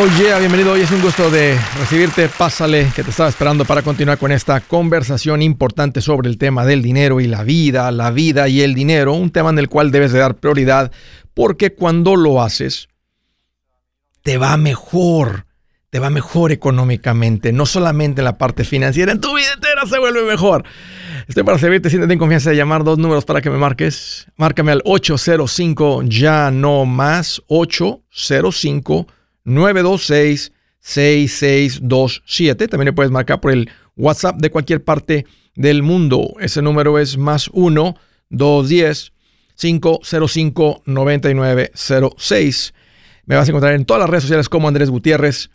Oh yeah, bienvenido. Hoy es un gusto de recibirte. Pásale, que te estaba esperando para continuar con esta conversación importante sobre el tema del dinero y la vida, la vida y el dinero, un tema en el cual debes de dar prioridad porque cuando lo haces te va mejor, te va mejor económicamente, no solamente en la parte financiera, en tu vida entera se vuelve mejor. Estoy para servirte, siéntete en confianza de llamar dos números para que me marques. Márcame al 805 ya no más 805 926 6627. También le puedes marcar por el WhatsApp de cualquier parte del mundo. Ese número es más 1 210 505 9906. Me vas a encontrar en todas las redes sociales como Andrés Gutiérrez.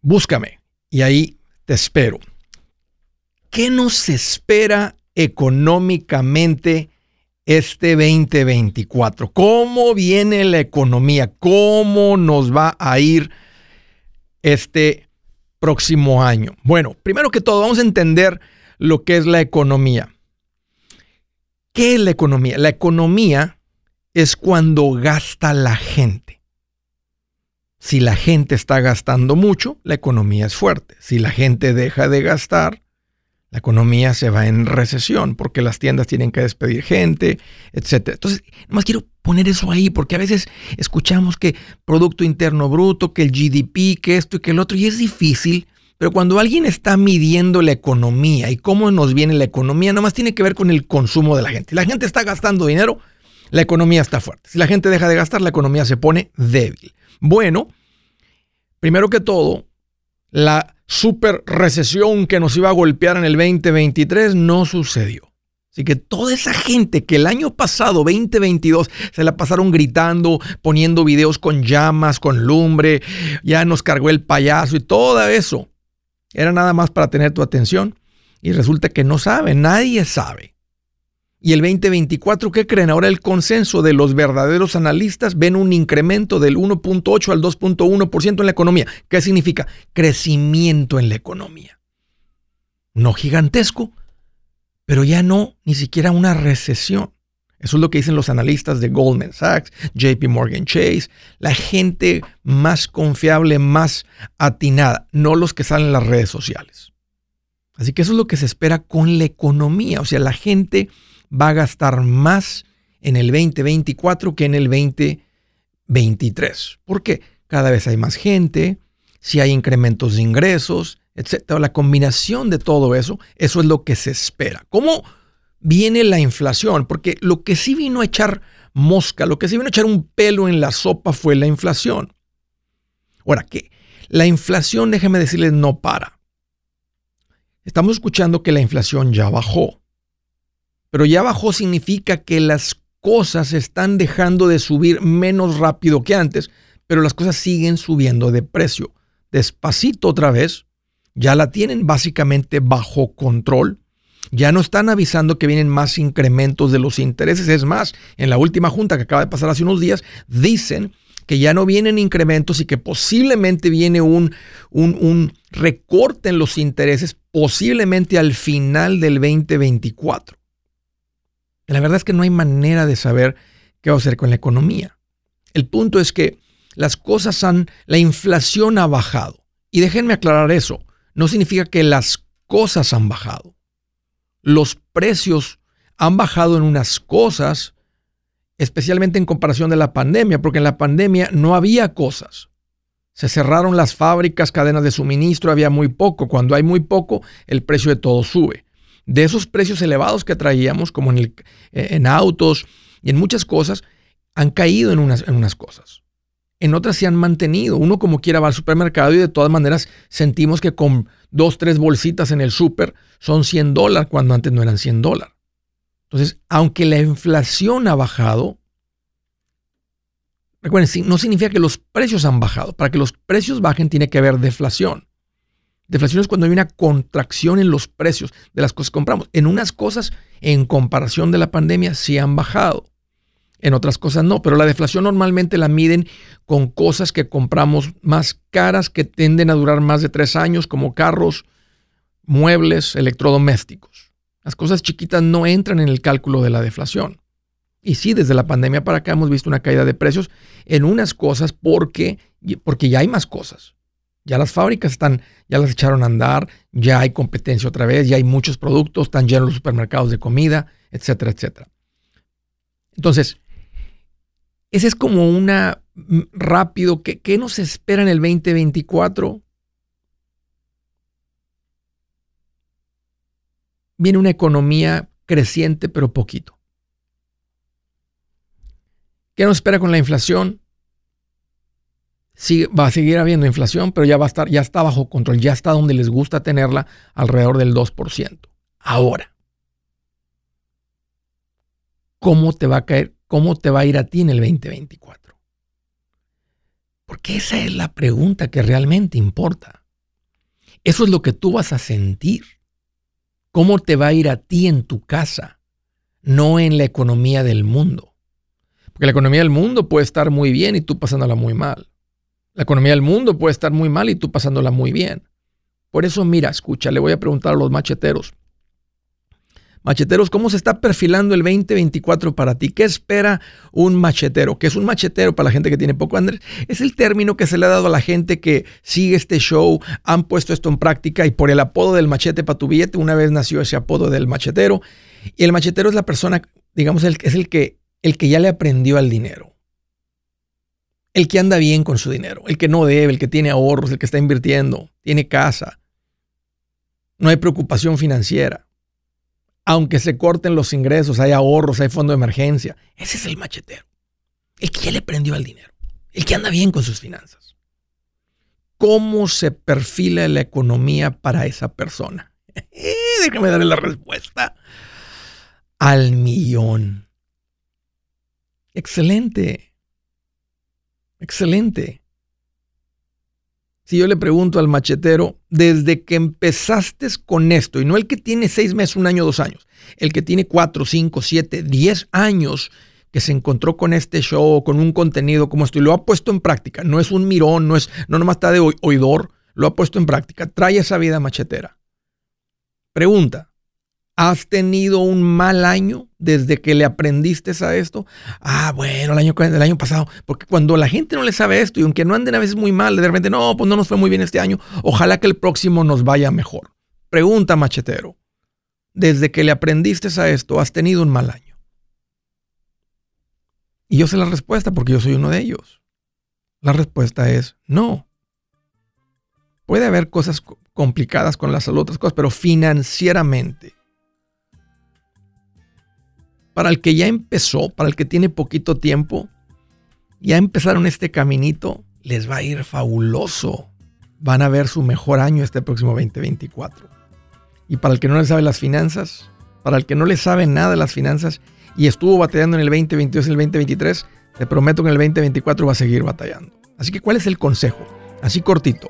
Búscame y ahí te espero. ¿Qué nos espera económicamente este 2024? ¿Cómo viene la economía? ¿Cómo nos va a ir este próximo año? Bueno, primero que todo, vamos a entender lo que es la economía. ¿Qué es la economía? La economía es cuando gasta la gente. Si la gente está gastando mucho, la economía es fuerte. Si la gente deja de gastar, la economía se va en recesión porque las tiendas tienen que despedir gente, etc. Entonces, nomás quiero poner eso ahí porque a veces escuchamos que Producto Interno Bruto, que el GDP, que esto y que el otro, y es difícil, pero cuando alguien está midiendo la economía y cómo nos viene la economía, nomás tiene que ver con el consumo de la gente. Si la gente está gastando dinero, la economía está fuerte. Si la gente deja de gastar, la economía se pone débil. Bueno, primero que todo, la super recesión que nos iba a golpear en el 2023 no sucedió. Así que toda esa gente que el año pasado, 2022, se la pasaron gritando, poniendo videos con llamas, con lumbre, ya nos cargó el payaso y todo eso, era nada más para tener tu atención. Y resulta que no sabe, nadie sabe y el 2024, ¿qué creen? Ahora el consenso de los verdaderos analistas ven un incremento del 1.8 al 2.1% en la economía. ¿Qué significa? Crecimiento en la economía. No gigantesco, pero ya no ni siquiera una recesión. Eso es lo que dicen los analistas de Goldman Sachs, JP Morgan Chase, la gente más confiable, más atinada, no los que salen en las redes sociales. Así que eso es lo que se espera con la economía. O sea, la gente va a gastar más en el 2024 que en el 2023. Porque cada vez hay más gente, si hay incrementos de ingresos, etc. La combinación de todo eso, eso es lo que se espera. ¿Cómo viene la inflación? Porque lo que sí vino a echar mosca, lo que sí vino a echar un pelo en la sopa fue la inflación. Ahora, que la inflación, déjeme decirles, no para. Estamos escuchando que la inflación ya bajó. Pero ya bajó significa que las cosas están dejando de subir menos rápido que antes, pero las cosas siguen subiendo de precio. Despacito otra vez, ya la tienen básicamente bajo control. Ya no están avisando que vienen más incrementos de los intereses. Es más, en la última junta que acaba de pasar hace unos días, dicen que ya no vienen incrementos y que posiblemente viene un, un, un recorte en los intereses, posiblemente al final del 2024. La verdad es que no hay manera de saber qué va a hacer con la economía. El punto es que las cosas han, la inflación ha bajado. Y déjenme aclarar eso, no significa que las cosas han bajado. Los precios han bajado en unas cosas, especialmente en comparación de la pandemia, porque en la pandemia no había cosas. Se cerraron las fábricas, cadenas de suministro, había muy poco. Cuando hay muy poco, el precio de todo sube de esos precios elevados que traíamos, como eh, en autos y en muchas cosas, han caído en unas, en unas cosas. En otras se han mantenido. Uno como quiera va al supermercado y de todas maneras sentimos que con dos, tres bolsitas en el super son 100 dólares cuando antes no eran 100 dólares. Entonces, aunque la inflación ha bajado, recuerden, no significa que los precios han bajado. Para que los precios bajen tiene que haber deflación. Deflación es cuando hay una contracción en los precios de las cosas que compramos. En unas cosas, en comparación de la pandemia, sí han bajado. En otras cosas no, pero la deflación normalmente la miden con cosas que compramos más caras que tienden a durar más de tres años, como carros, muebles, electrodomésticos. Las cosas chiquitas no entran en el cálculo de la deflación. Y sí, desde la pandemia para acá hemos visto una caída de precios en unas cosas porque porque ya hay más cosas. Ya las fábricas están, ya las echaron a andar, ya hay competencia otra vez, ya hay muchos productos, están llenos los supermercados de comida, etcétera, etcétera. Entonces, ese es como una mm, rápido, ¿qué, qué nos espera en el 2024? Viene una economía creciente, pero poquito. ¿Qué nos espera con la inflación? Va a seguir habiendo inflación, pero ya va a estar, ya está bajo control, ya está donde les gusta tenerla, alrededor del 2%. Ahora, ¿cómo te va a caer? ¿Cómo te va a ir a ti en el 2024? Porque esa es la pregunta que realmente importa. Eso es lo que tú vas a sentir. ¿Cómo te va a ir a ti en tu casa? No en la economía del mundo. Porque la economía del mundo puede estar muy bien y tú pasándola muy mal. La economía del mundo puede estar muy mal y tú pasándola muy bien. Por eso, mira, escucha, le voy a preguntar a los macheteros. Macheteros, ¿cómo se está perfilando el 2024 para ti? ¿Qué espera un machetero? ¿Qué es un machetero para la gente que tiene poco, Andrés? Es el término que se le ha dado a la gente que sigue este show, han puesto esto en práctica y por el apodo del machete para tu billete, una vez nació ese apodo del machetero. Y el machetero es la persona, digamos, es el que, el que ya le aprendió al dinero el que anda bien con su dinero, el que no debe, el que tiene ahorros, el que está invirtiendo, tiene casa. No hay preocupación financiera. Aunque se corten los ingresos, hay ahorros, hay fondo de emergencia. Ese es el machetero. El que ya le prendió al dinero. El que anda bien con sus finanzas. ¿Cómo se perfila la economía para esa persona? Déjame darle la respuesta. Al millón. Excelente. Excelente. Si yo le pregunto al machetero, desde que empezaste con esto, y no el que tiene seis meses, un año, dos años, el que tiene cuatro, cinco, siete, diez años que se encontró con este show, con un contenido como esto, y lo ha puesto en práctica, no es un mirón, no es, no nomás está de oidor, lo ha puesto en práctica, trae esa vida machetera. Pregunta, ¿Has tenido un mal año desde que le aprendiste a esto? Ah, bueno, el año, año pasado. Porque cuando la gente no le sabe esto y aunque no anden a veces muy mal, de repente, no, pues no nos fue muy bien este año. Ojalá que el próximo nos vaya mejor. Pregunta, machetero. Desde que le aprendiste a esto, ¿has tenido un mal año? Y yo sé la respuesta porque yo soy uno de ellos. La respuesta es no. Puede haber cosas complicadas con la salud, otras cosas, pero financieramente para el que ya empezó, para el que tiene poquito tiempo, ya empezaron este caminito, les va a ir fabuloso. Van a ver su mejor año este próximo 2024. Y para el que no le sabe las finanzas, para el que no le sabe nada de las finanzas y estuvo batallando en el 2022 y el 2023, te prometo que en el 2024 va a seguir batallando. Así que, ¿cuál es el consejo? Así cortito.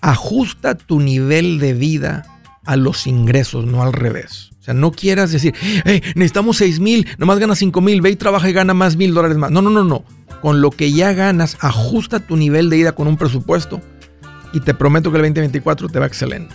Ajusta tu nivel de vida a los ingresos, no al revés. O sea, no quieras decir, hey, necesitamos 6 mil, nomás ganas 5 mil, ve y trabaja y gana más mil dólares más. No, no, no, no. Con lo que ya ganas, ajusta tu nivel de ida con un presupuesto y te prometo que el 2024 te va excelente.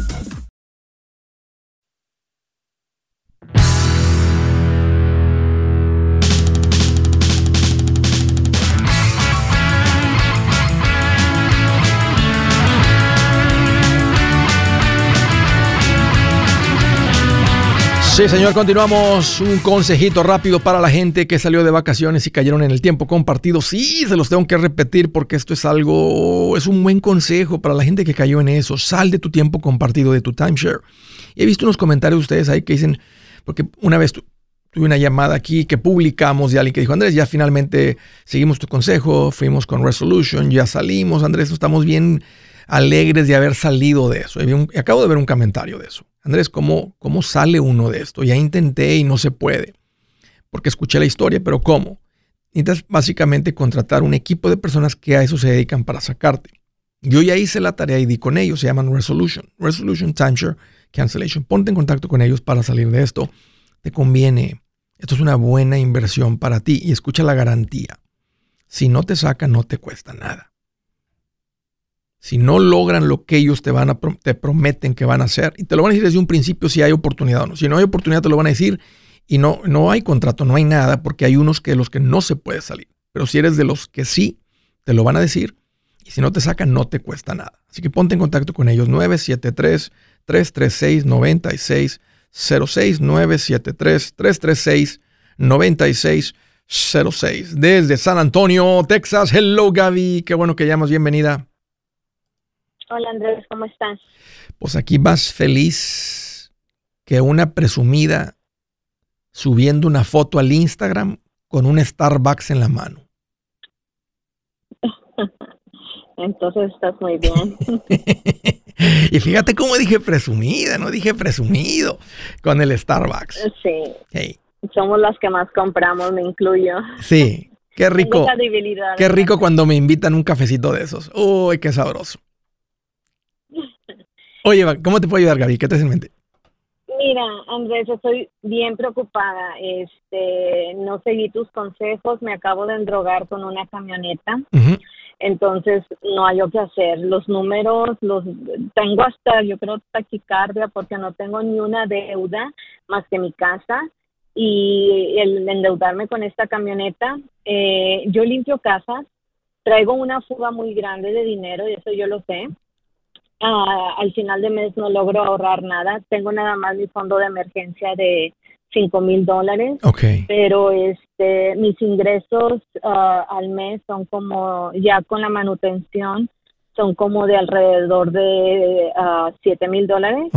Sí, señor, continuamos. Un consejito rápido para la gente que salió de vacaciones y cayeron en el tiempo compartido. Sí, se los tengo que repetir porque esto es algo, es un buen consejo para la gente que cayó en eso. Sal de tu tiempo compartido, de tu timeshare. he visto unos comentarios de ustedes ahí que dicen, porque una vez tuve una llamada aquí que publicamos de alguien que dijo, Andrés, ya finalmente seguimos tu consejo, fuimos con Resolution, ya salimos, Andrés, estamos bien alegres de haber salido de eso. Acabo de ver un comentario de eso. Andrés, ¿cómo, ¿cómo sale uno de esto? Ya intenté y no se puede, porque escuché la historia, pero ¿cómo? Necesitas básicamente contratar un equipo de personas que a eso se dedican para sacarte. Yo ya hice la tarea y di con ellos, se llaman Resolution, Resolution Timeshare Cancellation. Ponte en contacto con ellos para salir de esto. Te conviene. Esto es una buena inversión para ti y escucha la garantía. Si no te sacan, no te cuesta nada si no logran lo que ellos te, van a, te prometen que van a hacer, y te lo van a decir desde un principio si hay oportunidad o no. Si no hay oportunidad, te lo van a decir y no, no hay contrato, no hay nada, porque hay unos que los que no se puede salir. Pero si eres de los que sí, te lo van a decir. Y si no te sacan, no te cuesta nada. Así que ponte en contacto con ellos. 973-336-9606. 973-336-9606. Desde San Antonio, Texas. Hello, Gaby. Qué bueno que llamas. Bienvenida. Hola Andrés, ¿cómo estás? Pues aquí más feliz que una presumida subiendo una foto al Instagram con un Starbucks en la mano. Entonces estás muy bien. y fíjate cómo dije presumida, no dije presumido con el Starbucks. Sí. Somos las que más compramos, me incluyo. Sí, qué rico. Qué rico cuando me invitan un cafecito de esos. Uy, qué sabroso. Oye, ¿cómo te puedo ayudar, Gaby? ¿Qué te hace en mente? Mira, Andrés, estoy bien preocupada. Este, no seguí tus consejos, me acabo de endrogar con una camioneta. Entonces, no hay lo que hacer. Los números los tengo hasta, yo creo, taquicardia porque no tengo ni una deuda más que mi casa. Y el endeudarme con esta camioneta, eh, yo limpio casas, traigo una fuga muy grande de dinero y eso yo lo sé. Ah, al final de mes no logro ahorrar nada. Tengo nada más mi fondo de emergencia de cinco mil dólares. Pero este, mis ingresos ah, al mes son como, ya con la manutención, son como de alrededor de uh, siete mil dólares.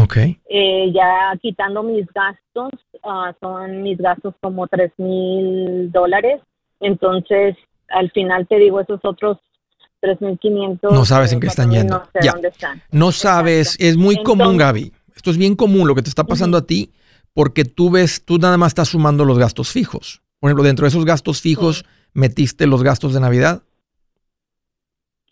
Eh, ya quitando mis gastos, son mis gastos como tres mil dólares. Entonces, al final te digo, esos otros 3.500. No sabes en qué están yendo. No sé dónde están. No sabes, es muy común, Gaby. Esto es bien común lo que te está pasando a ti, porque tú ves, tú nada más estás sumando los gastos fijos. Por ejemplo, dentro de esos gastos fijos, metiste los gastos de Navidad.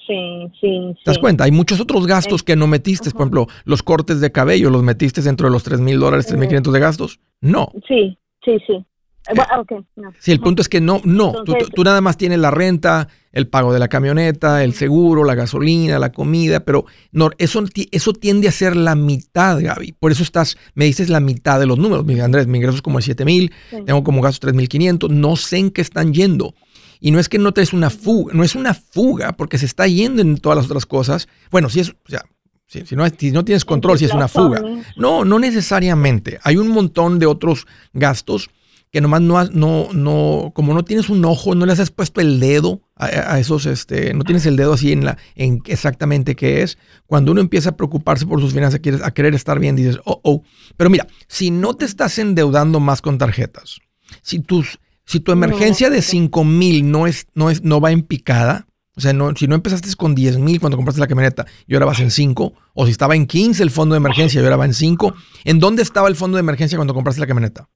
Sí, sí, ¿Te das cuenta? Hay muchos otros gastos que no metiste. Por ejemplo, los cortes de cabello, ¿los metiste dentro de los 3 mil dólares, 3 mil 500 de gastos? No. Sí, sí, sí. Eh, sí, el punto es que no, no, tú, nada más tienes la renta, el pago de la camioneta, el seguro, la gasolina, la comida, pero no, eso, eso tiende a ser la mitad, Gaby. Por eso estás, me dices la mitad de los números. Me Andrés, mi ingreso es como de 7 mil, tengo como gastos 3 mil 500, no sé en qué están yendo. Y no es que no te es una fuga, no es una fuga porque se está yendo en todas las otras cosas. Bueno, si es, o sea, si, no, si no tienes control, si es una fuga. No, no necesariamente. Hay un montón de otros gastos que nomás no, no, no, como no tienes un ojo, no le has puesto el dedo a, esos, este, no tienes el dedo así en la, en exactamente qué es. Cuando uno empieza a preocuparse por sus finanzas, a querer estar bien, dices, oh, oh. Pero mira, si no te estás endeudando más con tarjetas, si tus, si tu emergencia de 5 mil no es, no es, no va en picada, o sea, no, si no empezaste con 10 mil cuando compraste la camioneta y ahora vas en 5, o si estaba en 15 el fondo de emergencia y ahora va en 5, ¿en dónde estaba el fondo de emergencia cuando compraste la camioneta?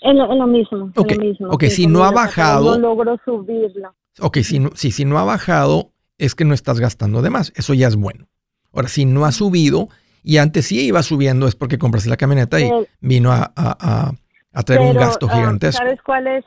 En lo, mismo. Ok, mismo, okay si no ha bajado. No logro subirlo. Ok, si no, si, si no ha bajado, es que no estás gastando de más. Eso ya es bueno. Ahora, si no ha subido y antes sí iba subiendo, es porque compraste la camioneta y vino a, a, a, traer un gasto ah, gigantesco. ¿Sabes cuál es?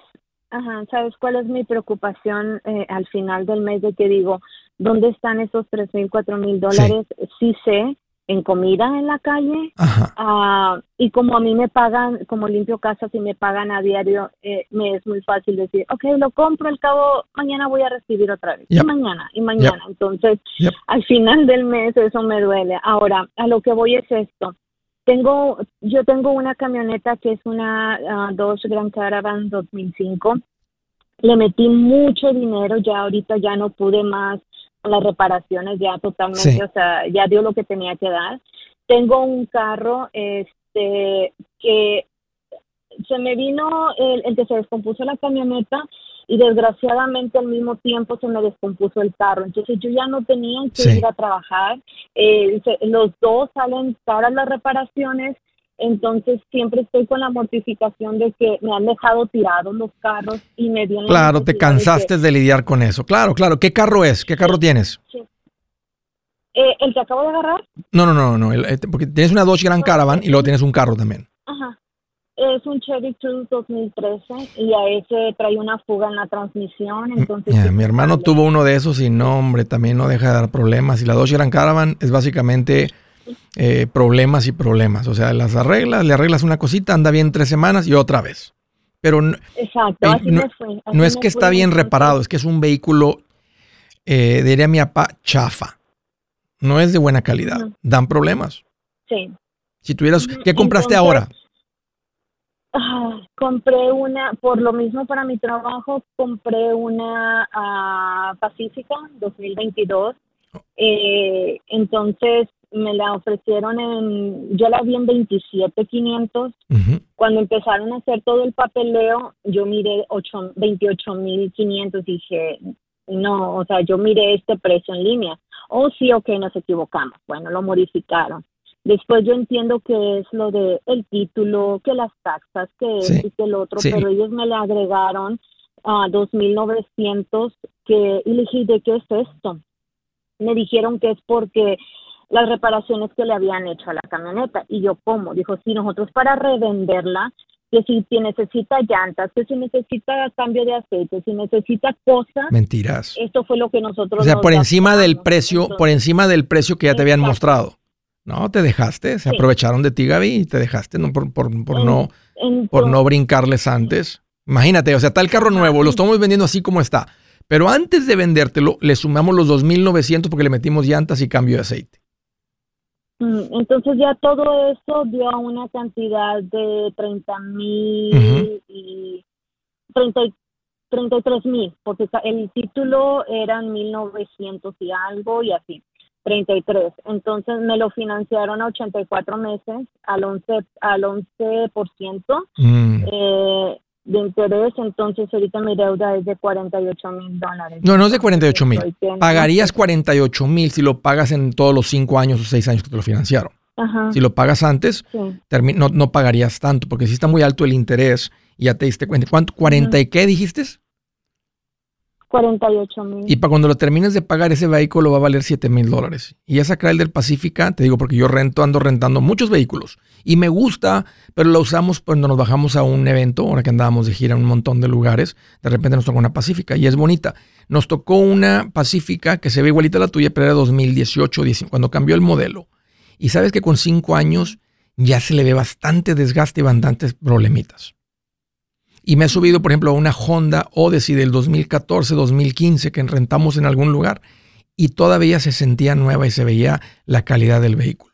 Ajá, ¿sabes cuál es mi preocupación eh, al final del mes de que digo, ¿dónde están esos tres mil, cuatro mil dólares? sí sé en comida en la calle. Uh, y como a mí me pagan, como limpio casas y me pagan a diario, eh, me es muy fácil decir, ok, lo compro, al cabo mañana voy a recibir otra vez. Y mañana, y mañana. Entonces, al final del mes eso me duele. Ahora, a lo que voy es esto. Tengo, yo tengo una camioneta que es una uh, Dodge Grand Caravan 2005. Le metí mucho dinero, ya ahorita ya no pude más las reparaciones ya totalmente, o sea, ya dio lo que tenía que dar. Tengo un carro este que se me vino el, que se descompuso la camioneta y desgraciadamente al mismo tiempo se me descompuso el carro. Entonces yo ya no tenía que ir a trabajar. Eh, los dos salen caras las reparaciones entonces siempre estoy con la mortificación de que me han dejado tirados los carros y me dieron... Claro, te cansaste de, lidiar con eso. Claro, claro. ¿Qué carro es? ¿Qué carro tienes? Sí. Eh, ¿El que acabo de agarrar? No, no, no, no. Eh, porque tienes una Dodge Grand Caravan y luego tienes un carro también. Ajá. Es un Chevy Cruze 2013 y a ese trae una fuga en la transmisión. Entonces mi hermano tuvo uno de esos y no, hombre, también no deja de dar problemas. Y la Dodge Grand Caravan es básicamente eh, problemas y problemas. O sea, las arreglas, le arreglas una cosita, anda bien tres semanas y otra vez. Pero no, no, es que está bien reparado, es que es un vehículo, eh, diría mi papá, chafa. No es de buena calidad. Dan problemas. Sí. Si tuvieras, ¿qué compraste ahora? Ah, compré una, por lo mismo para mi trabajo, compré una uh, Pacífica 2022. Eh, entonces, me la ofrecieron en, yo la vi en 27,500. Cuando empezaron a hacer todo el papeleo, yo miré 28,500 y dije, no, o sea, yo miré este precio en línea. Oh, sí, ok, nos equivocamos. Bueno, lo modificaron. Después yo entiendo que es lo de el título, que las taxas, que es y que el otro, pero ellos me le agregaron a 2.900 que, y le dije, ¿de qué es esto? Me dijeron que es porque las reparaciones que le habían hecho a la camioneta. Y yo, ¿cómo? Dijo, sí, nosotros para revenderla, que si necesita llantas, que si necesita cambio de aceite, si necesita cosas. Mentiras. Esto fue lo que nosotros. O sea, por encima del precio, por encima del precio que ya te habían mostrado. No, te dejaste, se aprovecharon de ti, Gaby, y te dejaste no, por, por, no, por no brincarles antes. Imagínate, o sea, está el carro nuevo, lo estamos vendiendo así como está. Pero antes de vendértelo, le sumamos los 2.900 porque le metimos llantas y cambio de aceite. Mm, entonces ya todo eso dio una cantidad de 30 mil y 33 mil, porque el título eran 1900 y algo y así, 33. Entonces me lo financiaron a 84 meses al 11, al 11%. Mm. Eh, de interés, entonces ahorita mi deuda es de 48 mil dólares. No, no es de 48 mil. Pagarías 48 mil si lo pagas en todos los 5 años o 6 años que te lo financiaron. Si lo pagas antes, no, no, pagarías tanto, porque si está muy alto el interés, ya te diste cuenta. ¿Cuánto? ¿40 y qué dijiste? 48 mil. Y para cuando lo termines de pagar, ese vehículo va a valer 7 mil dólares. Y esa el del Pacífica, te digo, porque yo rento, ando rentando muchos vehículos. Y me gusta, pero lo usamos cuando nos bajamos a un evento, ahora que andábamos de gira en un montón de lugares. De repente nos tocó una Pacífica y es bonita. Nos tocó una Pacífica que se ve igualita a la tuya, pero era 2018, cuando cambió el modelo. Y sabes que con 5 años ya se le ve bastante desgaste y bastantes problemitas. Y me he subido, por ejemplo, a una Honda Odyssey del 2014, 2015 que rentamos en algún lugar y todavía se sentía nueva y se veía la calidad del vehículo.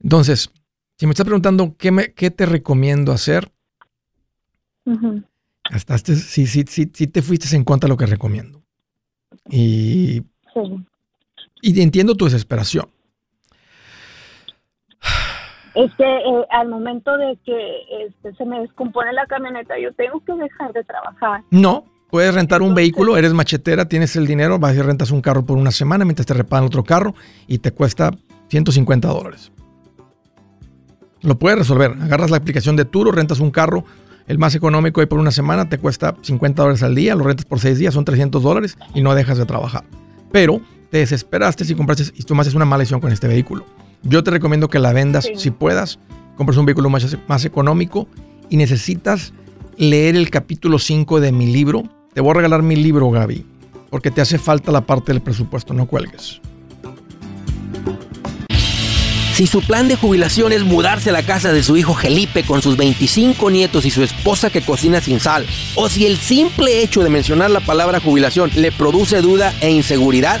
Entonces, si me estás preguntando qué, me, qué te recomiendo hacer, hasta este, sí, sí, sí, te fuiste en cuanto a lo que recomiendo. Y, y entiendo tu desesperación. Es que eh, al momento de que este, se me descompone la camioneta, yo tengo que dejar de trabajar. No, puedes rentar un vehículo, eres machetera, tienes el dinero, vas y rentas un carro por una semana mientras te reparan otro carro y te cuesta 150 dólares. Lo puedes resolver. Agarras la aplicación de Turo, rentas un carro, el más económico ahí por una semana te cuesta 50 dólares al día, lo rentas por 6 días, son 300 dólares y no dejas de trabajar. Pero te desesperaste si compraste y tomaste una mala decisión con este vehículo. Yo te recomiendo que la vendas si puedas, compres un vehículo más, más económico y necesitas leer el capítulo 5 de mi libro. Te voy a regalar mi libro, Gaby, porque te hace falta la parte del presupuesto, no cuelgues. Si su plan de jubilación es mudarse a la casa de su hijo Felipe con sus 25 nietos y su esposa que cocina sin sal, o si el simple hecho de mencionar la palabra jubilación le produce duda e inseguridad,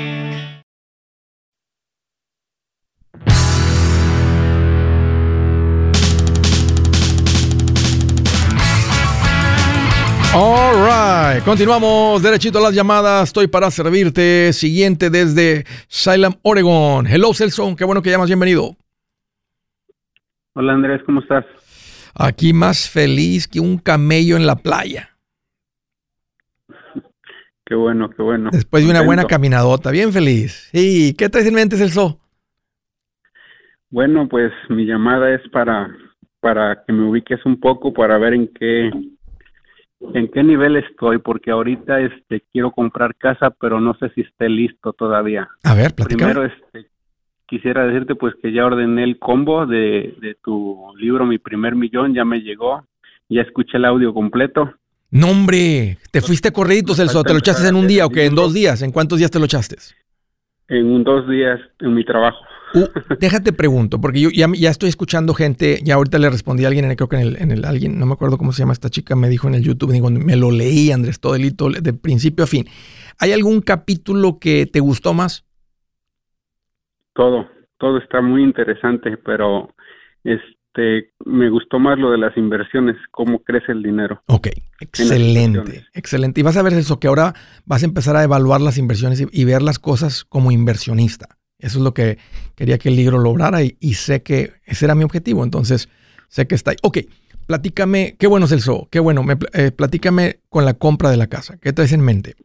All right, continuamos derechito a las llamadas. Estoy para servirte. Siguiente desde Salem, Oregon. Hello, Celso. Qué bueno que llamas. Bienvenido. Hola, Andrés. ¿Cómo estás? Aquí más feliz que un camello en la playa. Qué bueno, qué bueno. Después de una buena caminadota. Bien feliz. ¿Y qué traes en mente, Celso? Bueno, pues mi llamada es para, para que me ubiques un poco, para ver en qué en qué nivel estoy, porque ahorita este quiero comprar casa, pero no sé si esté listo todavía. A ver, platícame. Primero este quisiera decirte pues que ya ordené el combo de, de tu libro Mi primer millón, ya me llegó, ya escuché el audio completo. No, hombre, te fuiste corriditos, Celso, ¿te lo echaste en un día o qué? ¿En dos días? ¿En cuántos días te lo echaste? En un dos días en mi trabajo. Uh, déjate pregunto, porque yo ya, ya, estoy escuchando gente, ya ahorita le respondí a alguien, creo que en el, en el alguien, no me acuerdo cómo se llama esta chica, me dijo en el YouTube, digo, me lo leí, Andrés, todo el hito, de principio a fin. ¿Hay algún capítulo que te gustó más? Todo, todo está muy interesante, pero este me gustó más lo de las inversiones, cómo crece el dinero. Ok, excelente, excelente. Y vas a ver eso, que ahora vas a empezar a evaluar las inversiones y ver las cosas como inversionista. Eso es lo que quería que el libro lograra y, sé que ese era mi objetivo. Entonces, sé que está ahí. Ok, platícame, qué bueno Celso, qué bueno, me, eh, platícame con la compra de la casa. ¿Qué traes en mente?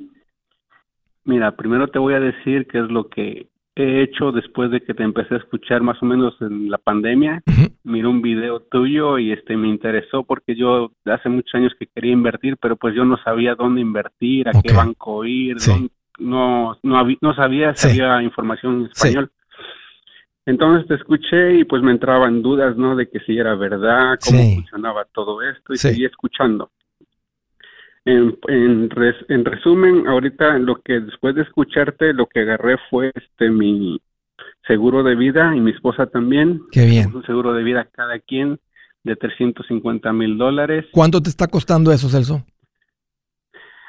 Mira, primero te voy a decir qué es lo que he hecho después de que te empecé a escuchar más o menos en la pandemia. Miré un video tuyo y este me interesó porque yo hace muchos años que quería invertir, pero pues yo no sabía dónde invertir, a qué banco ir, dónde, no, no, no sabía si había información en español. Entonces te escuché y pues me entraban dudas, ¿no? De que si era verdad, cómo funcionaba todo esto y seguí escuchando. En, en, en resumen, ahorita lo que después de escucharte, lo que agarré fue este mi seguro de vida y mi esposa también. Qué bien. Un seguro de vida cada quien de 350 mil dólares. ¿Cuánto te está costando eso, Celso?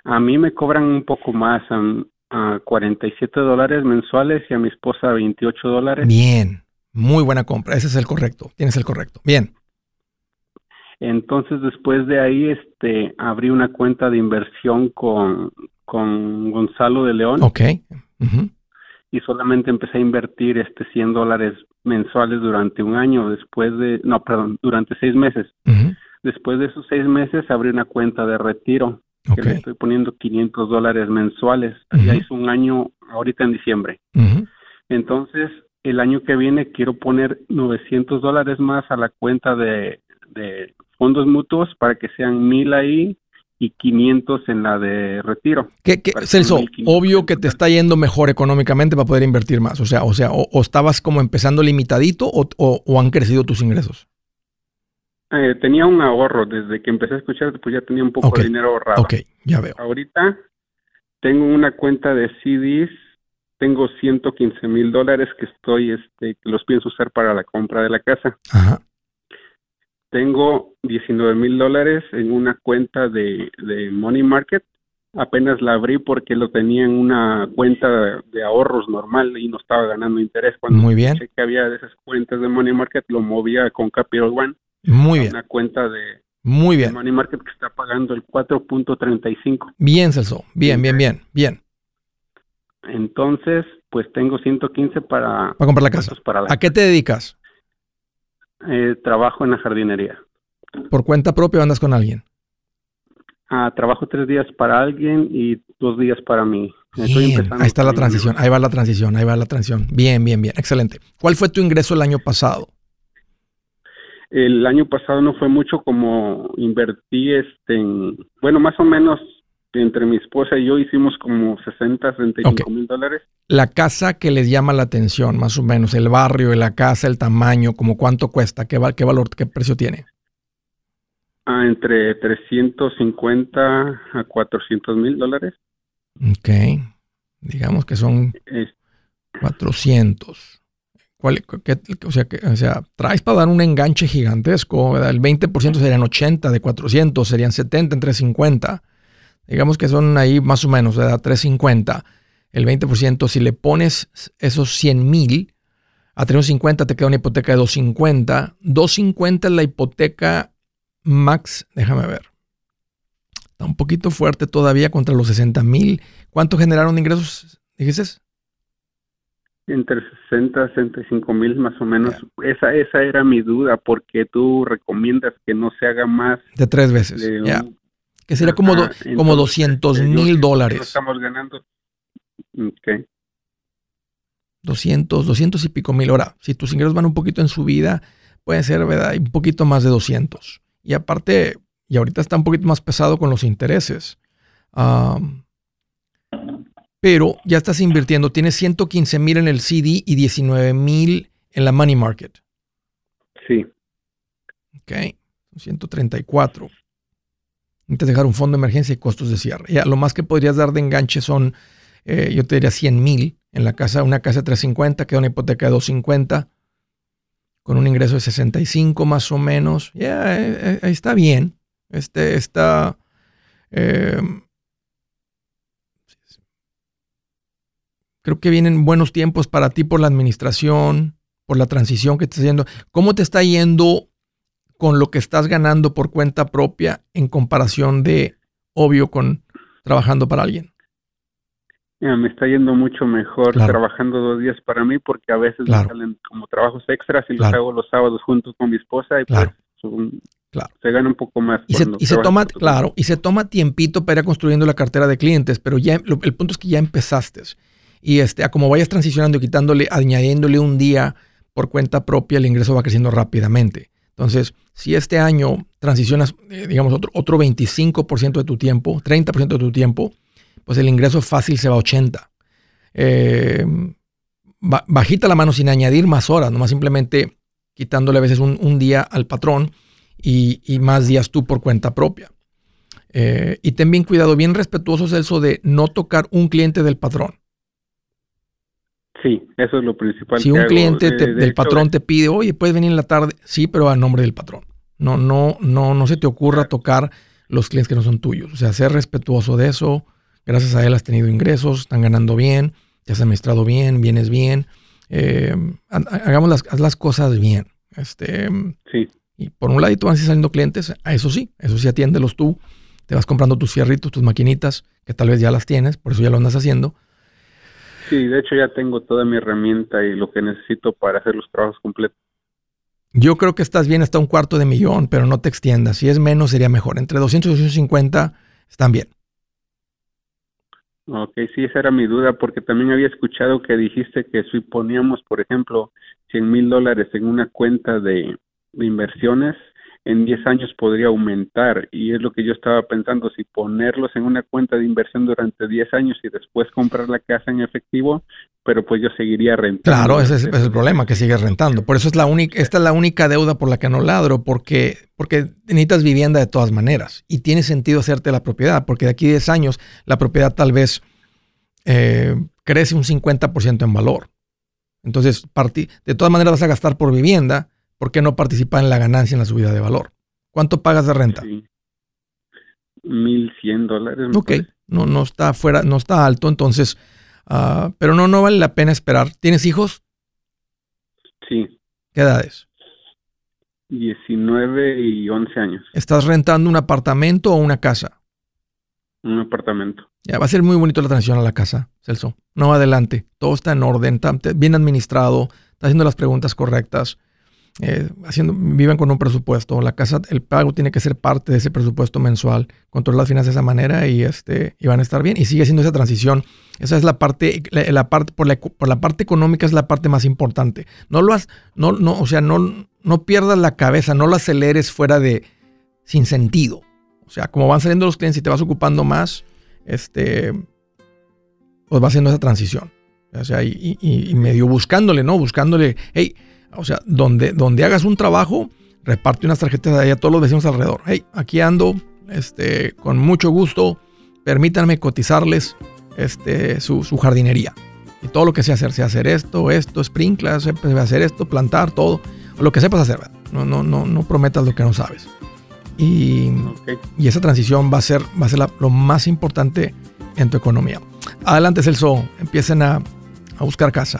A mí me cobran un poco más a 47 dólares mensuales y a mi esposa 28 dólares. Bien, muy buena compra, ese es el correcto, tienes el correcto. Bien. Entonces después de ahí este abrí una cuenta de inversión con, con Gonzalo de León. Ok. Y solamente empecé a invertir este 100 dólares mensuales durante un año, después de, no, perdón, durante seis meses. Después de esos seis meses abrí una cuenta de retiro que le estoy poniendo 500 dólares mensuales. Ya hizo un año ahorita en diciembre. Entonces, el año que viene quiero poner 900 dólares más a la cuenta de, fondos mutuos para que sean mil ahí y 500 en la de retiro. ¿Qué, Celso, obvio que te está yendo mejor económicamente para poder invertir más. O sea, o sea, o, estabas como empezando limitadito o, han crecido tus ingresos. Eh, tenía un ahorro desde que empecé a escuchar, pues ya tenía un poco de dinero ahorrado. Ok, ya veo. Ahorita tengo una cuenta de CDs tengo 115 mil dólares que estoy, este, que los pienso usar para la compra de la casa. Ajá. Tengo 19 mil dólares en una cuenta de, Money Market. Apenas la abrí porque lo tenía en una cuenta de, ahorros normal y no estaba ganando interés. Cuando Muy bien. que había de esas cuentas de Money Market, lo movía con Capital One. Muy bien. Una cuenta de, Muy bien. Money Market que está pagando el 4.35. Bien, Celso. Bien, bien, bien, bien. Entonces, pues tengo 115 para... Para comprar la casa. ¿A qué te dedicas? Eh, trabajo en la jardinería. ¿Por cuenta propia o andas con alguien? Ah, trabajo tres días para alguien y dos días para mí. ahí está la transición, ahí va la transición, ahí va la transición. Bien, bien, bien, excelente. ¿Cuál fue tu ingreso el año pasado? El año pasado no fue mucho como invertí este en, bueno, más o menos entre mi esposa y yo hicimos como 60, 65 mil dólares. La casa que les llama la atención, más o menos, el barrio, la casa, el tamaño, como cuánto cuesta, qué, qué valor, qué precio tiene. Ah, entre 350 a 400 mil dólares. Ok, digamos que son 400. ¿Cuál, o, sea, o sea, traes para dar un enganche gigantesco, el 20% serían 80, de 400 serían 70 entre 50 digamos que son ahí más o menos, ¿verdad? 350, el 20%, si le pones esos 100 mil a 350 te queda una hipoteca de 250. 250 es la hipoteca max, déjame ver. Está un poquito fuerte todavía contra los 60 mil. ¿Cuánto generaron ingresos, dijiste? Entre 60 65 mil más o menos. Esa, esa era mi duda, porque tú recomiendas que no se haga más. De tres veces que sería como, como 200 mil dólares. Estamos ganando. Ok. 200, 200 y pico mil. Ahora, si tus ingresos van un poquito en subida, puede ser, ¿verdad? Un poquito más de 200. Y aparte, y ahorita está un poquito más pesado con los intereses. Pero ya estás invirtiendo. Tienes 115 mil en el CD y 19 mil en la money market. Sí. Ok. 134. Necesitas dejar un fondo de emergencia y costos de cierre. Ya, lo más que podrías dar de enganche son, eh, yo te diría 100 mil en la casa, una casa de 350, queda una hipoteca de 250, con un ingreso de 65 más o menos. Ya, eh, eh, ahí está bien. Este está. Creo que vienen buenos tiempos para ti por la administración, por la transición que estás haciendo. ¿Cómo te está yendo con lo que estás ganando por cuenta propia en comparación de, obvio, con trabajando para alguien? me está yendo mucho mejor trabajando dos días para mí porque a veces me salen como trabajos extras y los hago los sábados juntos con mi esposa y pues se gana un poco más. Y se, toma, claro, y se toma tiempito para ir construyendo la cartera de clientes, pero ya el punto es que ya empezaste. Y este, a como vayas transicionando y quitándole, añadiéndole un día por cuenta propia, el ingreso va creciendo rápidamente. Entonces, si este año transicionas, eh, digamos, otro, otro 25% de tu tiempo, 30% de tu tiempo, pues el ingreso fácil se va a 80. Eh, bajita la mano sin añadir más horas, nomás simplemente quitándole a veces un, día al patrón y, más días tú por cuenta propia. Eh, y ten bien cuidado, bien respetuoso es eso de no tocar un cliente del patrón. Sí, eso es lo principal. Si un cliente del patrón te pide, oye, puedes venir en la tarde, sí, pero a nombre del patrón. No, no, no, no se te ocurra tocar los clientes que no son tuyos. O sea, ser respetuoso de eso. Gracias a él has tenido ingresos, están ganando bien, te has administrado bien, vienes bien. Eh, hagamos las, haz las cosas bien. Este, sí. Y por un ladito van a saliendo clientes, a eso sí, eso sí atiéndelos tú. Te vas comprando tus fierritos, tus maquinitas, que tal vez ya las tienes, por eso ya lo andas haciendo Sí, de hecho ya tengo toda mi herramienta y lo que necesito para hacer los trabajos completos. Yo creo que estás bien hasta un cuarto de millón, pero no te extiendas. Si es menos, sería mejor. Entre 200 y 250 están bien. Ok, sí, esa era mi duda, porque también había escuchado que dijiste que si poníamos, por ejemplo, 100 mil dólares en una cuenta de, inversiones, en 10 años podría aumentar. Y es lo que yo estaba pensando, si ponerlos en una cuenta de inversión durante 10 años y después comprar la casa en efectivo, pero pues yo seguiría rentando. Claro, ese es, el problema, que sigues rentando. Por eso es la única, esta es la única deuda por la que no ladro, porque, porque necesitas vivienda de todas maneras. Y tiene sentido hacerte la propiedad, porque de aquí a 10 años la propiedad tal vez eh, crece un 50% en valor. Entonces, de todas maneras vas a gastar por vivienda, ¿por qué no participar en la ganancia en la subida de valor? ¿Cuánto pagas de renta? Sí. 1.100 dólares. Ok, no, no está fuera, no está alto, entonces Ah, pero no, no vale la pena esperar. ¿Tienes hijos? Sí. ¿Qué edades? 19 y 11 años. ¿Estás rentando un apartamento o una casa? Un apartamento. Ya, va a ser muy bonito la transición a la casa, Celso. No adelante. Todo está en orden, está bien administrado, está haciendo las preguntas correctas. Eh, haciendo, viven con un presupuesto. La casa, el pago tiene que ser parte de ese presupuesto mensual. Controlar las finanzas de esa manera y, este, y van a estar bien. Y sigue siendo esa transición. Esa es la parte, la, parte por, la, por la parte económica es la parte más importante. No lo has, no, no, o sea, no, no pierdas la cabeza, no lo aceleres fuera de, sin sentido. O sea, como van saliendo los clientes y te vas ocupando más, este, pues va haciendo esa transición. O sea, y, y medio buscándole, ¿no? Buscándole, hey, o sea, donde, donde hagas un trabajo, reparte unas tarjetas de ahí a todos los vecinos alrededor. Hey, aquí ando, este, con mucho gusto, permítanme cotizarles este, su, jardinería. Y todo lo que sea hacer, sea hacer esto, esto, sprinkler, hacer esto, plantar, todo, lo que sepas hacer. No, no, no, no prometas lo que no sabes. Y, y esa transición va a ser, va a ser lo más importante en tu economía. Adelante, Celso, empiecen a, a buscar casa.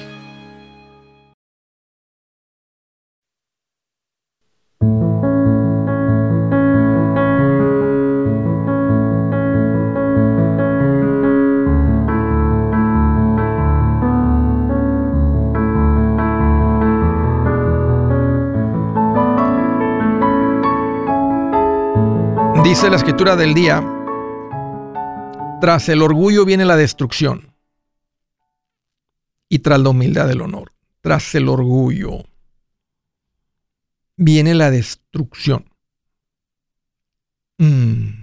Dice la escritura del día, tras el orgullo viene la destrucción y tras la humildad el honor. Tras el orgullo viene la destrucción. Mm,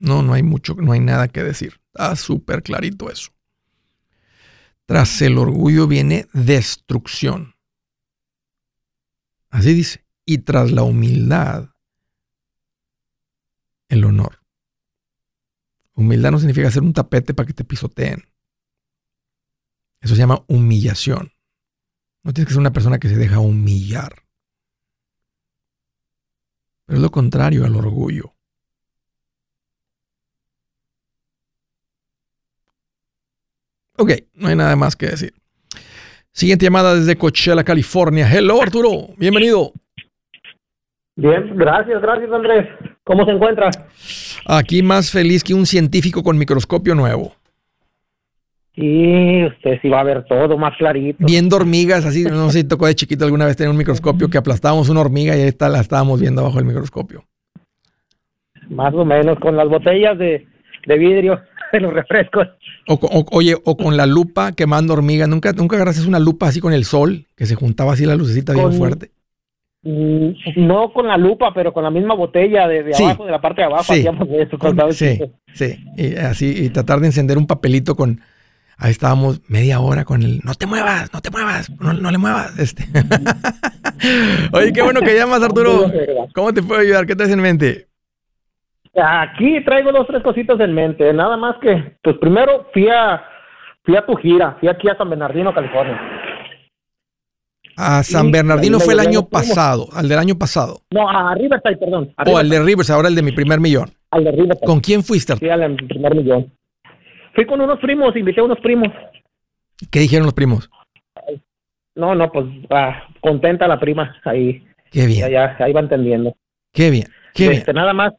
no, no hay mucho, no hay nada que decir. Está súper clarito eso. Tras el orgullo viene destrucción. Así dice. Y tras la humildad el honor. Humildad no significa hacer un tapete para que te pisoteen. Eso se llama humillación. No tienes que ser una persona que se deja humillar. Pero es lo contrario al orgullo. Ok, no hay nada más que decir. Siguiente llamada desde Coachella, California. Hello, Arturo. Bienvenido. Bien, gracias, gracias, Andrés. ¿Cómo se encuentra? Aquí más feliz que un científico con microscopio nuevo. Sí, usted sí va a ver todo más clarito. Viendo hormigas, así, no sé si tocó de chiquito alguna vez tener un microscopio que aplastábamos una hormiga y ahí está, la estábamos viendo bajo el microscopio. Más o menos, con las botellas de, vidrio de los refrescos. O, oye, o con la lupa quemando hormigas. ¿Nunca, nunca agarraste una lupa así con el sol, que se juntaba así la lucecita bien fuerte? Mm, no con la lupa, pero con la misma botella de, abajo, de la parte de abajo, sí. hacíamos eso. sí, sí, y así, y tratar de encender un papelito con... Ahí estábamos media hora con el, no te muevas, no te muevas, no, le muevas. Este. Oye, qué bueno que llamas, Arturo. ¿Cómo te puedo ayudar? ¿Qué te hace en mente? Aquí traigo dos, tres cositas en mente. Nada más que, pues primero fui a, fui a tu gira, fui aquí a San Bernardino, California. A San Bernardino fue el año pasado, al del año pasado. No, a Riverside, perdón. O al de Riverside, ahora el de mi primer millón. Al de Riverside. ¿Con quién fuiste? Sí, al primer millón. Fui con unos primos, invité a unos primos. ¿Qué dijeron los primos? No, no, pues ah, contenta la prima ahí. Qué bien. Ya, ahí va entendiendo. Qué bien, qué este, Nada más,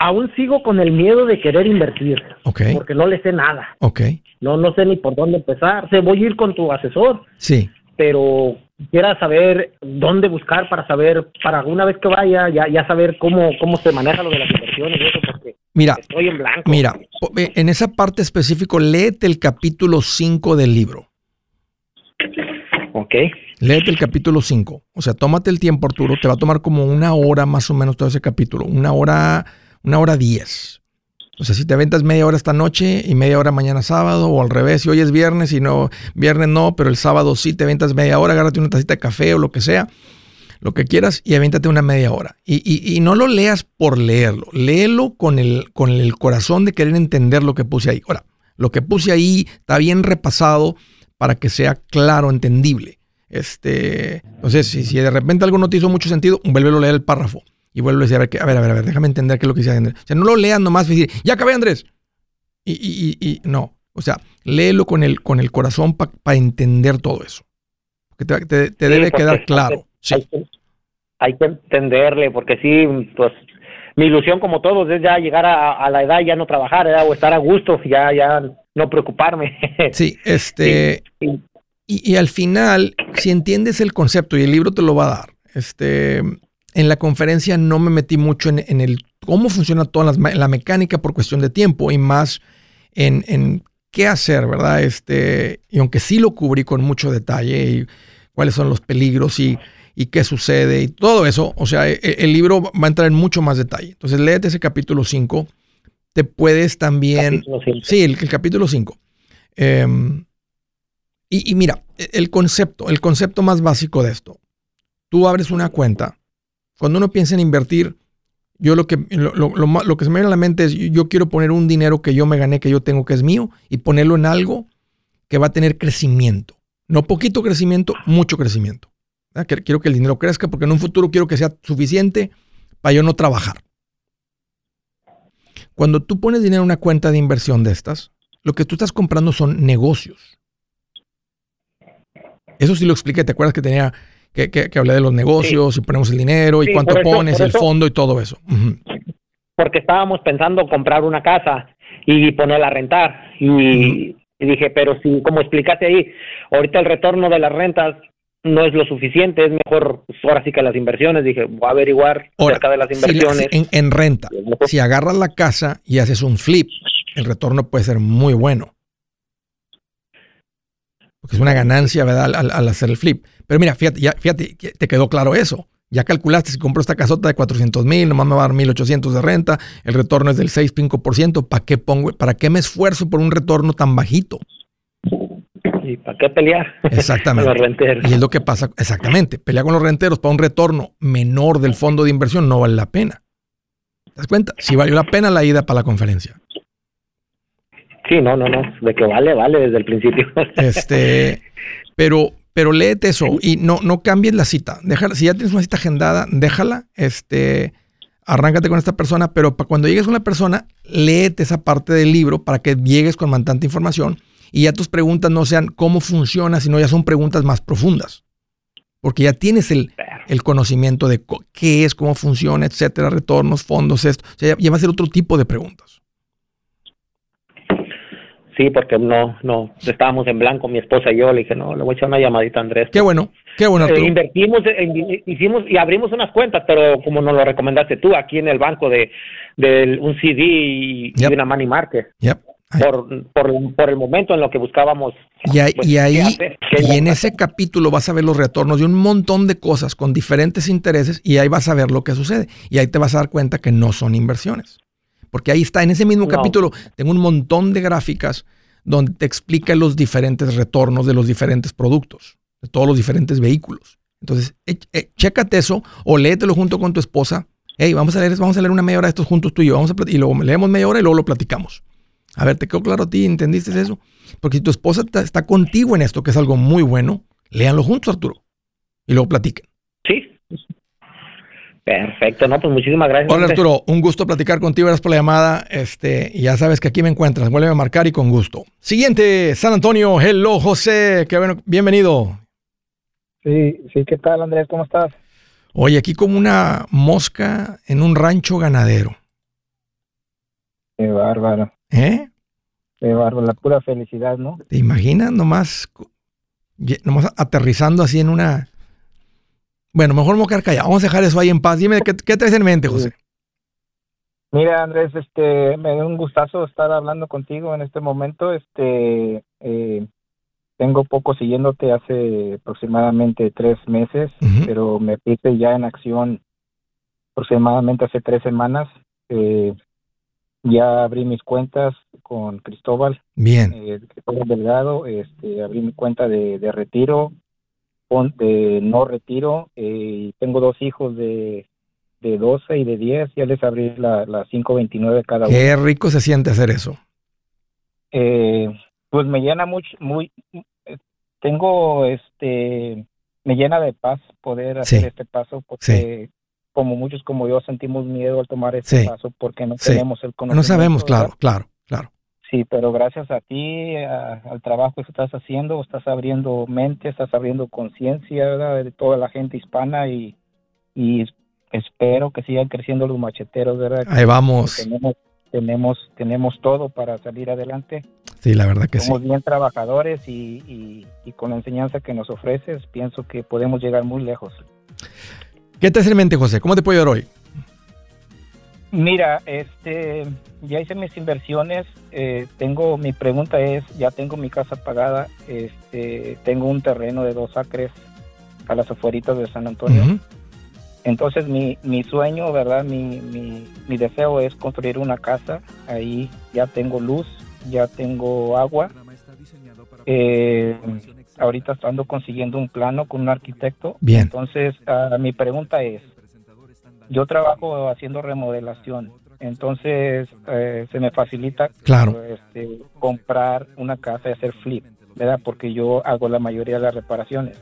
aún sigo con el miedo de querer invertir. Ok. Porque no le sé nada. Ok. No, no sé ni por dónde empezar. Se voy a ir con tu asesor. Sí. Pero quiera saber dónde buscar para saber, para alguna vez que vaya, ya, ya saber cómo, cómo se maneja lo de las inversiones y eso, porque mira, estoy en blanco. Mira, en esa parte específica, léete el capítulo 5 del libro. Ok. Léete el capítulo 5. O sea, tómate el tiempo, Arturo. Te va a tomar como una hora más o menos todo ese capítulo. Una hora, una hora diez. O sea, si te aventas media hora esta noche y media hora mañana sábado, o al revés, si hoy es viernes y no, viernes no, pero el sábado sí te aventas media hora, agárrate una tacita de café o lo que sea, lo que quieras, y avéntate una media hora. Y, no lo leas por leerlo, léelo con el, con el corazón de querer entender lo que puse ahí. Ahora, lo que puse ahí está bien repasado para que sea claro, entendible. Este, entonces, si, si de repente algo no te hizo mucho sentido, vuélvelo a leer el párrafo y vuelvo a decir, a ver, a ver, a ver, a ver, déjame entender qué es lo que dice Andrés. O sea, no lo lean nomás y decir, ya acabé Andrés. Y, y, y, no, o sea, léelo con el, con el corazón para entender todo eso. Porque te, te, debe quedar claro. Sí. Hay que, entenderle, porque sí, pues mi ilusión como todos es ya llegar a, la edad y ya no trabajar, o estar a gusto, ya, ya no preocuparme. Sí, este... Y, y al final, si entiendes el concepto y el libro te lo va a dar, este, en la conferencia no me metí mucho en, el cómo funciona toda la, mecánica por cuestión de tiempo y más en, qué hacer, ¿verdad? Este, y aunque sí lo cubrí con mucho detalle y cuáles son los peligros y, qué sucede y todo eso, o sea, e, el, libro va a entrar en mucho más detalle. Entonces, léete ese capítulo 5. Te puedes también... Sí, el, capítulo 5. Em, y, y mira, e, el concepto, el concepto más básico de esto. Tú abres una cuenta cuando uno piensa en invertir, yo lo que, lo, que se me viene a la mente es, yo quiero poner un dinero que yo me gané, que yo tengo, que es mío, y ponerlo en algo que va a tener crecimiento. No poquito crecimiento, mucho crecimiento. Quiero que el dinero crezca porque en un futuro quiero que sea suficiente para yo no trabajar. Cuando tú pones dinero en una cuenta de inversión de estas, lo que tú estás comprando son negocios. Eso sí lo expliqué, ¿te acuerdas que tenía que, que, hablé de los negocios y ponemos el dinero y cuánto pones, el fondo y todo eso. Porque estábamos pensando comprar una casa y ponerla a rentar. Y, dije, pero si, como explicaste ahí, ahorita el retorno de las rentas no es lo suficiente, es mejor, pues, ahora sí que las inversiones. Dije, voy a averiguar acerca de las inversiones. en, en, renta, si agarras la casa y haces un flip, el retorno puede ser muy bueno. Porque es una ganancia, ¿verdad? al hacer el flip. Pero mira, fíjate, ya, fíjate, te quedó claro eso. Ya calculaste, si compro esta casota de 400 mil, nomás me va a dar 1800 de renta, el retorno es del 6-5%, ¿para qué pongo, para qué me esfuerzo por un retorno tan bajito? ¿Y para qué pelear? Exactamente. los renteros. Y es lo que pasa, exactamente. Pelear con los renteros para un retorno menor del fondo de inversión no vale la pena. ¿Te das cuenta? Si valió la pena la ida para la conferencia. Sí, no, no, no. De que vale, vale desde el principio. este, pero, pero léete eso y no, no cambies la cita. Déjala, si ya tienes una cita agendada, déjala, este, arráncate con esta persona, pero para cuando llegues con la persona, léete esa parte del libro para que llegues con tanta información y ya tus preguntas no sean cómo funciona, sino ya son preguntas más profundas. Porque ya tienes el, conocimiento de qué es, cómo funciona, etcétera, retornos, fondos, esto. O sea, ya va a ser otro tipo de preguntas. Sí, porque no, no, estábamos en blanco, mi esposa y yo, le dije, no, le voy a echar una llamadita a Andrés. Qué bueno, qué bueno. Eh, invertimos, hicimos y abrimos unas cuentas, pero como nos lo recomendaste tú, aquí en el banco de, un CD y, una money market. Por, por, el momento en lo que buscábamos. Y, ahí, pues, y ahí, y en ese capítulo vas a ver los retornos de un montón de cosas con diferentes intereses y ahí vas a ver lo que sucede. Y ahí te vas a dar cuenta que no son inversiones. Porque ahí está, en ese mismo capítulo, tengo un montón de gráficas donde te explica los diferentes retornos de los diferentes productos, de todos los diferentes vehículos. Entonces, eh, eh, chécate eso o léetelo junto con tu esposa. Hey, vamos a leer, vamos a leer una media hora de estos juntos tú y yo. Vamos a y luego leemos media hora y luego lo platicamos. A ver, ¿te quedó claro a ti? ¿Entendiste eso? Porque si tu esposa está contigo en esto, que es algo muy bueno, léanlo juntos, Arturo. Y luego platiquen. Perfecto, no, pues muchísimas gracias. Hola Arturo, un gusto platicar contigo, gracias por la llamada. Este, ya sabes que aquí me encuentras, vuelve a marcar y con gusto. Siguiente, San Antonio, hello José, qué bueno, bienvenido. Sí, sí, ¿qué tal Andrés? ¿Cómo estás? Oye, aquí como una mosca en un rancho ganadero. Qué bárbaro. ¿Eh? Qué bárbaro, la pura felicidad, ¿no? ¿Te imaginas nomás, nomás aterrizando así en una... Bueno, mejor me voy a callado. Vamos a dejar eso ahí en paz. Dime, ¿qué, qué traes en mente, José? Mira, Andrés, este, me da un gustazo estar hablando contigo en este momento. Este, eh, tengo poco siguiéndote hace aproximadamente tres meses, pero me puse ya en acción aproximadamente hace tres semanas. Eh, ya abrí mis cuentas con Cristóbal. Bien. Eh, Cristóbal Delgado, este, abrí mi cuenta de, de retiro, de no retiro, eh, tengo dos hijos de, de 12 y de 10, ya les abrí la, la 529 cada uno. Qué rico se siente hacer eso. Eh, pues me llena mucho, muy, tengo este, me llena de paz poder hacer este paso porque como muchos como yo sentimos miedo al tomar este paso porque no tenemos el conocimiento. No sabemos, claro, claro, claro. Sí, pero gracias a ti, al trabajo que estás haciendo, estás abriendo mente, estás abriendo conciencia de toda la gente hispana y, y espero que sigan creciendo los macheteros, ¿verdad? Ahí vamos. Tenemos, tenemos, tenemos todo para salir adelante. Sí, la verdad que sí. Somos bien trabajadores y, y, con la enseñanza que nos ofreces, pienso que podemos llegar muy lejos. ¿Qué te hace en mente, José? ¿Cómo te puedo ayudar hoy? Mira, este, ya hice mis inversiones. Eh, tengo, mi pregunta es, ya tengo mi casa pagada. Este, tengo un terreno de dos acres a las afueritas de San Antonio. Entonces mi, mi sueño, ¿verdad? Mi, mi, mi, deseo es construir una casa. Ahí ya tengo luz, ya tengo agua. Eh, ahorita ando consiguiendo un plano con un arquitecto. Bien. Entonces uh, mi pregunta es, yo trabajo haciendo remodelación. Entonces eh, se me facilita claro. este, comprar una casa y hacer flip, ¿verdad? Porque yo hago la mayoría de las reparaciones.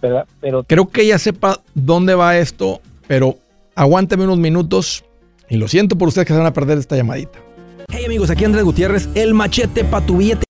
¿verdad? Pero creo que ya sepa dónde va esto, pero aguánteme unos minutos y lo siento por ustedes que se van a perder esta llamadita. Hey amigos, aquí Andrés Gutiérrez, el machete para tu billete.